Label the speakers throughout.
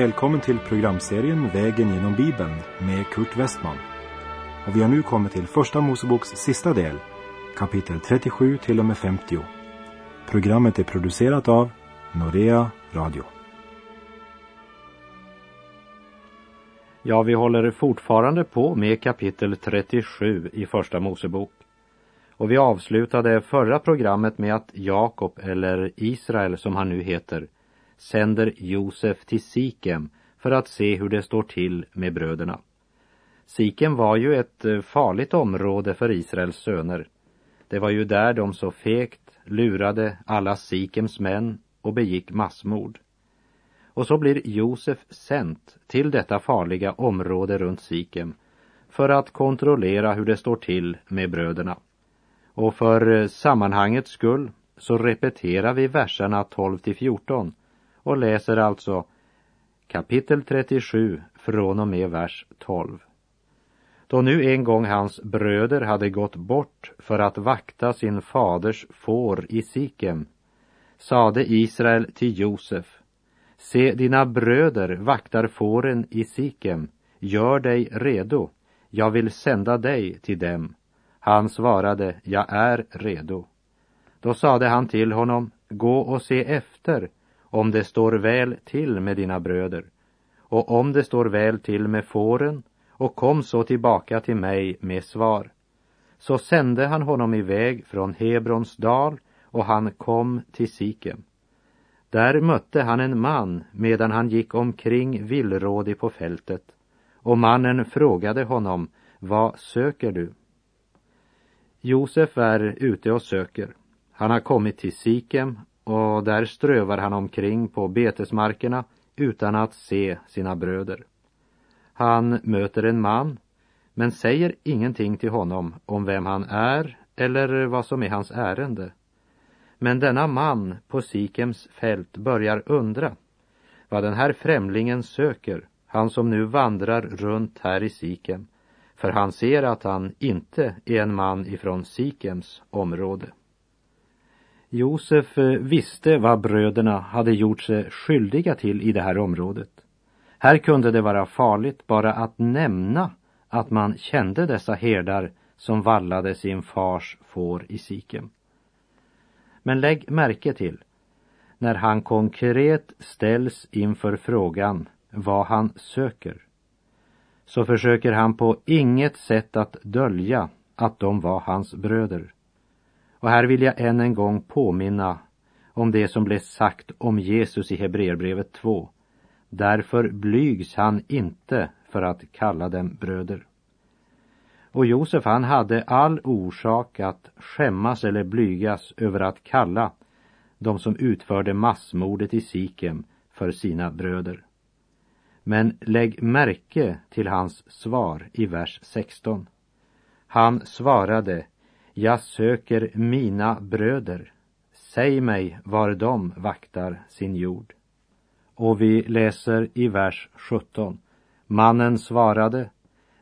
Speaker 1: välkommen till programserien Vägen genom Bibeln med Kurt Westman. Och vi har nu kommit till Första Moseboks sista del, kapitel 37 till och med 50. Programmet är producerat av Norea Radio.
Speaker 2: Ja, vi håller fortfarande på med kapitel 37 i Första Mosebok. Och vi avslutade förra programmet med att Jakob, eller Israel som han nu heter, sänder Josef till Sikem för att se hur det står till med bröderna. Sikem var ju ett eh, farligt område för Israels söner. Det var ju där de så fegt lurade alla Sikems män och begick massmord. Och så blir Josef sänt till detta farliga område runt Sikem för att kontrollera hur det står till med bröderna. Och för eh, sammanhangets skull så repeterar vi verserna 12 till 14 och läser alltså kapitel 37 från och med vers 12. Då nu en gång hans bröder hade gått bort för att vakta sin faders får i Sikem sade Israel till Josef Se, dina bröder vaktar fåren i Sikem. Gör dig redo. Jag vill sända dig till dem. Han svarade, jag är redo. Då sade han till honom, gå och se efter om det står väl till med dina bröder och om det står väl till med fåren och kom så tillbaka till mig med svar. Så sände han honom iväg från Hebrons dal och han kom till Sikem. Där mötte han en man medan han gick omkring villrådig på fältet och mannen frågade honom, vad söker du? Josef är ute och söker. Han har kommit till Sikem och där strövar han omkring på betesmarkerna utan att se sina bröder. Han möter en man men säger ingenting till honom om vem han är eller vad som är hans ärende. Men denna man på Sikems fält börjar undra vad den här främlingen söker, han som nu vandrar runt här i Sikem, för han ser att han inte är en man ifrån Sikems område. Josef eh, visste vad bröderna hade gjort sig skyldiga till i det här området. Här kunde det vara farligt bara att nämna att man kände dessa herdar som vallade sin fars får i Sikem. Men lägg märke till när han konkret ställs inför frågan vad han söker så försöker han på inget sätt att dölja att de var hans bröder. Och här vill jag än en gång påminna om det som blev sagt om Jesus i Hebreerbrevet 2. Därför blygs han inte för att kalla dem bröder. Och Josef han hade all orsak att skämmas eller blygas över att kalla de som utförde massmordet i Sikem för sina bröder. Men lägg märke till hans svar i vers 16. Han svarade, jag söker mina bröder. Säg mig var de vaktar sin jord. Och vi läser i vers 17. Mannen svarade,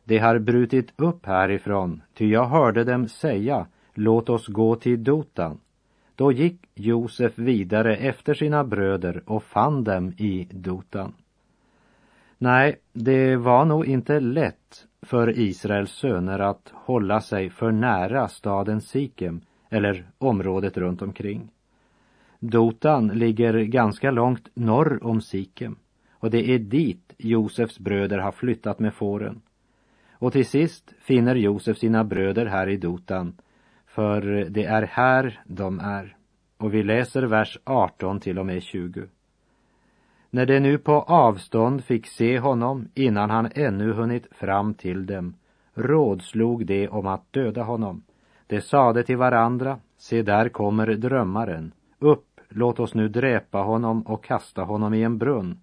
Speaker 2: de har brutit upp härifrån, ty jag hörde dem säga, låt oss gå till Dotan. Då gick Josef vidare efter sina bröder och fann dem i Dotan. Nej, det var nog inte lätt för Israels söner att hålla sig för nära staden Sikem eller området runt omkring. Dotan ligger ganska långt norr om Sikem och det är dit Josefs bröder har flyttat med fåren. Och till sist finner Josef sina bröder här i Dotan, för det är här de är. Och vi läser vers 18 till och med 20. När de nu på avstånd fick se honom innan han ännu hunnit fram till dem rådslog de om att döda honom. De sade till varandra, se där kommer drömmaren, upp, låt oss nu dräpa honom och kasta honom i en brunn.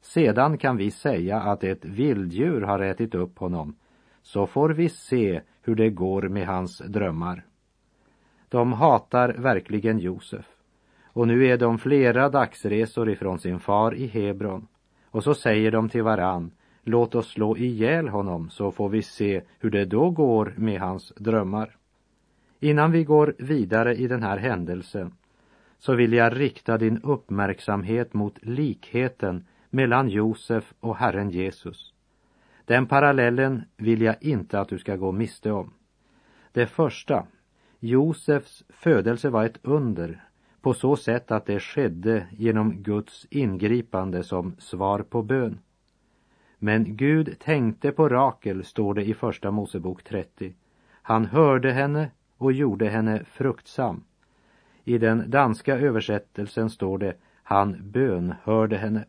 Speaker 2: Sedan kan vi säga att ett vilddjur har ätit upp honom, så får vi se hur det går med hans drömmar. De hatar verkligen Josef. Och nu är de flera dagsresor ifrån sin far i Hebron. Och så säger de till varann, låt oss slå ihjäl honom så får vi se hur det då går med hans drömmar. Innan vi går vidare i den här händelsen så vill jag rikta din uppmärksamhet mot likheten mellan Josef och Herren Jesus. Den parallellen vill jag inte att du ska gå miste om. Det första, Josefs födelse var ett under på så sätt att det skedde genom Guds ingripande som svar på bön. Men Gud tänkte på Rakel, står det i Första Mosebok 30. Han hörde henne och gjorde henne fruktsam. I den danska översättelsen står det han bönhörde henne.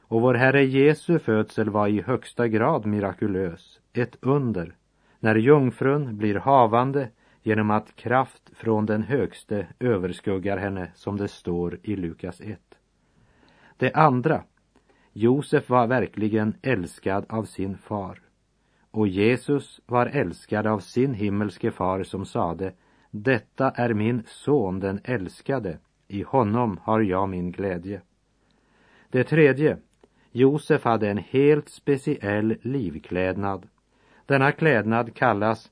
Speaker 2: Och vår Herre Jesu födsel var i högsta grad mirakulös, ett under, när jungfrun blir havande genom att kraft från den högste överskuggar henne, som det står i Lukas 1. Det andra, Josef var verkligen älskad av sin far. Och Jesus var älskad av sin himmelske far som sade, detta är min son den älskade, i honom har jag min glädje. Det tredje, Josef hade en helt speciell livklädnad. Denna klädnad kallas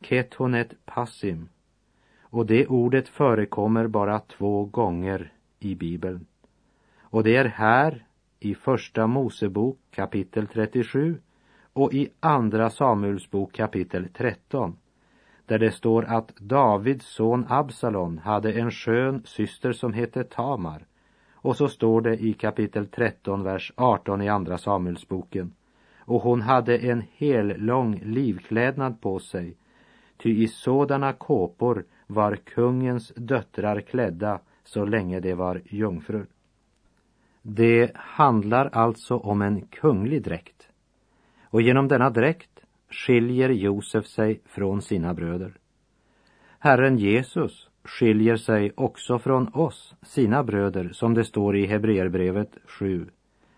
Speaker 2: ketonet passim och det ordet förekommer bara två gånger i Bibeln. Och det är här i Första Mosebok kapitel 37 och i Andra Samuelsbok kapitel 13 där det står att Davids son Absalom hade en skön syster som hette Tamar. Och så står det i kapitel 13, vers 18 i Andra Samuelsboken. Och hon hade en hel lång livklädnad på sig, ty i sådana kåpor var kungens döttrar klädda så länge de var jungfrur. Det handlar alltså om en kunglig dräkt. Och genom denna dräkt skiljer Josef sig från sina bröder. Herren Jesus skiljer sig också från oss, sina bröder, som det står i Hebreerbrevet 7.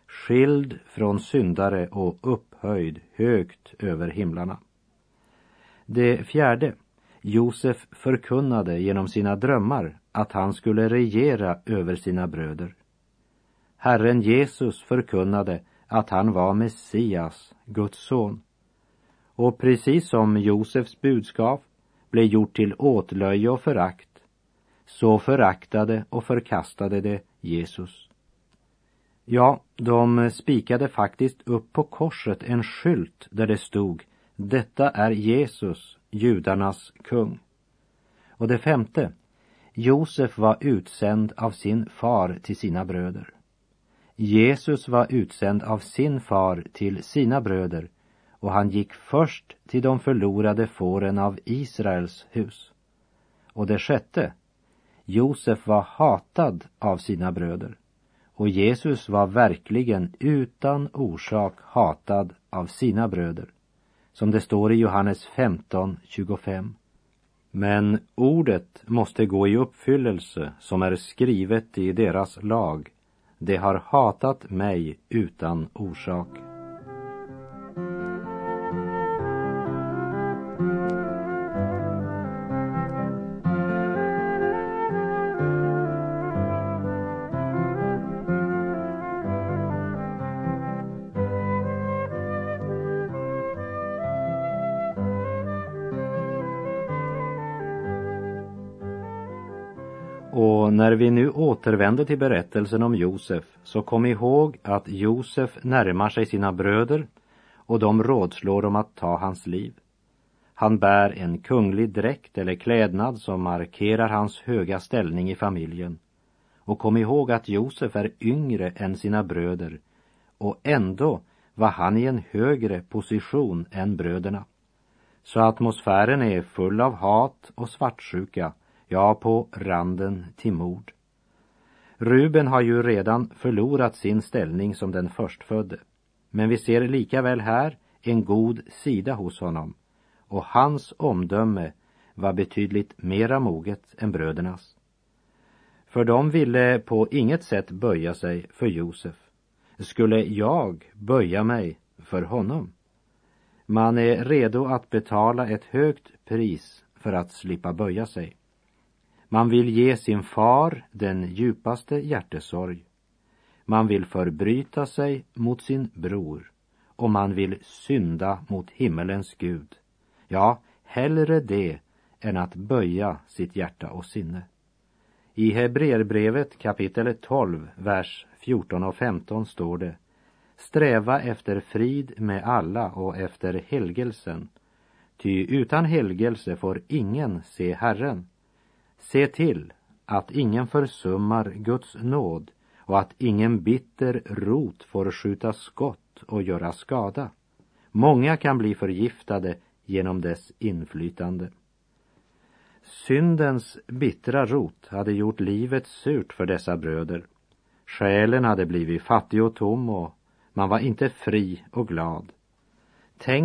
Speaker 2: Skild från syndare och upphöjd högt över himlarna. Det fjärde, Josef förkunnade genom sina drömmar att han skulle regera över sina bröder. Herren Jesus förkunnade att han var Messias, Guds son. Och precis som Josefs budskap blev gjort till åtlöje och förakt, så föraktade och förkastade det Jesus. Ja, de spikade faktiskt upp på korset en skylt där det stod detta är Jesus, judarnas kung. Och det femte, Josef var utsänd av sin far till sina bröder. Jesus var utsänd av sin far till sina bröder och han gick först till de förlorade fåren av Israels hus. Och det sjätte, Josef var hatad av sina bröder och Jesus var verkligen utan orsak hatad av sina bröder, som det står i Johannes 15, 25. Men ordet måste gå i uppfyllelse som är skrivet i deras lag. De har hatat mig utan orsak. Och när vi nu återvänder till berättelsen om Josef så kom ihåg att Josef närmar sig sina bröder och de rådslår om att ta hans liv. Han bär en kunglig dräkt eller klädnad som markerar hans höga ställning i familjen. Och kom ihåg att Josef är yngre än sina bröder och ändå var han i en högre position än bröderna. Så atmosfären är full av hat och svartsjuka ja, på randen till mord. Ruben har ju redan förlorat sin ställning som den förstfödde. Men vi ser lika väl här en god sida hos honom och hans omdöme var betydligt mera moget än brödernas. För de ville på inget sätt böja sig för Josef. Skulle jag böja mig för honom? Man är redo att betala ett högt pris för att slippa böja sig. Man vill ge sin far den djupaste hjärtesorg. Man vill förbryta sig mot sin bror och man vill synda mot himmelens Gud. Ja, hellre det än att böja sitt hjärta och sinne. I Hebreerbrevet kapitel 12, vers 14 och 15 står det Sträva efter frid med alla och efter helgelsen. Ty utan helgelse får ingen se Herren. Se till att ingen försummar Guds nåd och att ingen bitter rot får skjuta skott och göra skada. Många kan bli förgiftade genom dess inflytande. Syndens bittra rot hade gjort livet surt för dessa bröder. Själen hade blivit fattig och tom och man var inte fri och glad.